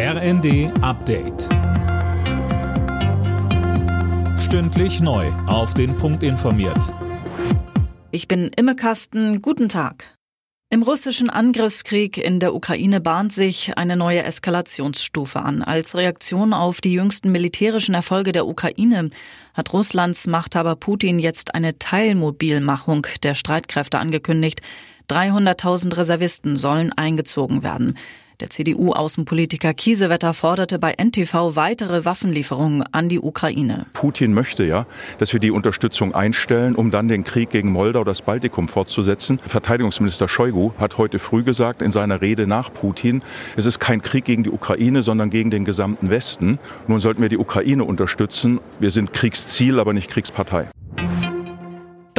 RND Update. Stündlich neu. Auf den Punkt informiert. Ich bin Imme Kasten. Guten Tag. Im russischen Angriffskrieg in der Ukraine bahnt sich eine neue Eskalationsstufe an. Als Reaktion auf die jüngsten militärischen Erfolge der Ukraine hat Russlands Machthaber Putin jetzt eine Teilmobilmachung der Streitkräfte angekündigt. 300.000 Reservisten sollen eingezogen werden. Der CDU-Außenpolitiker Kiesewetter forderte bei NTV weitere Waffenlieferungen an die Ukraine. Putin möchte ja, dass wir die Unterstützung einstellen, um dann den Krieg gegen Moldau, das Baltikum fortzusetzen. Verteidigungsminister Shoigu hat heute früh gesagt in seiner Rede nach Putin, es ist kein Krieg gegen die Ukraine, sondern gegen den gesamten Westen. Nun sollten wir die Ukraine unterstützen. Wir sind Kriegsziel, aber nicht Kriegspartei.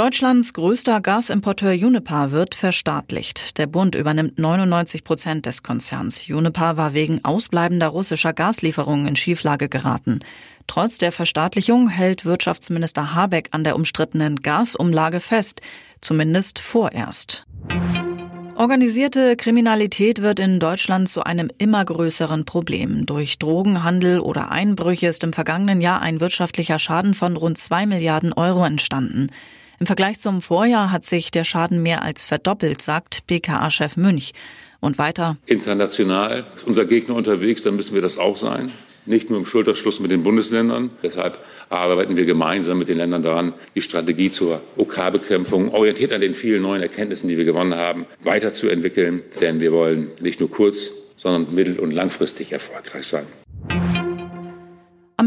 Deutschlands größter Gasimporteur Uniper wird verstaatlicht. Der Bund übernimmt 99 Prozent des Konzerns. Uniper war wegen ausbleibender russischer Gaslieferungen in Schieflage geraten. Trotz der Verstaatlichung hält Wirtschaftsminister Habeck an der umstrittenen Gasumlage fest, zumindest vorerst. Organisierte Kriminalität wird in Deutschland zu einem immer größeren Problem. Durch Drogenhandel oder Einbrüche ist im vergangenen Jahr ein wirtschaftlicher Schaden von rund zwei Milliarden Euro entstanden. Im Vergleich zum Vorjahr hat sich der Schaden mehr als verdoppelt, sagt BKA-Chef Münch. Und weiter. International ist unser Gegner unterwegs, dann müssen wir das auch sein. Nicht nur im Schulterschluss mit den Bundesländern. Deshalb arbeiten wir gemeinsam mit den Ländern daran, die Strategie zur OK-Bekämpfung, orientiert an den vielen neuen Erkenntnissen, die wir gewonnen haben, weiterzuentwickeln. Denn wir wollen nicht nur kurz, sondern mittel- und langfristig erfolgreich sein.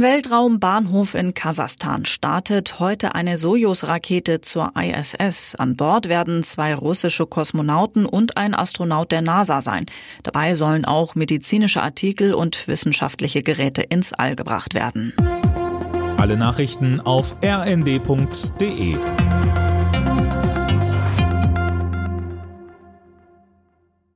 Weltraumbahnhof in Kasachstan startet heute eine Sojus-Rakete zur ISS. An Bord werden zwei russische Kosmonauten und ein Astronaut der NASA sein. Dabei sollen auch medizinische Artikel und wissenschaftliche Geräte ins All gebracht werden. Alle Nachrichten auf rnd.de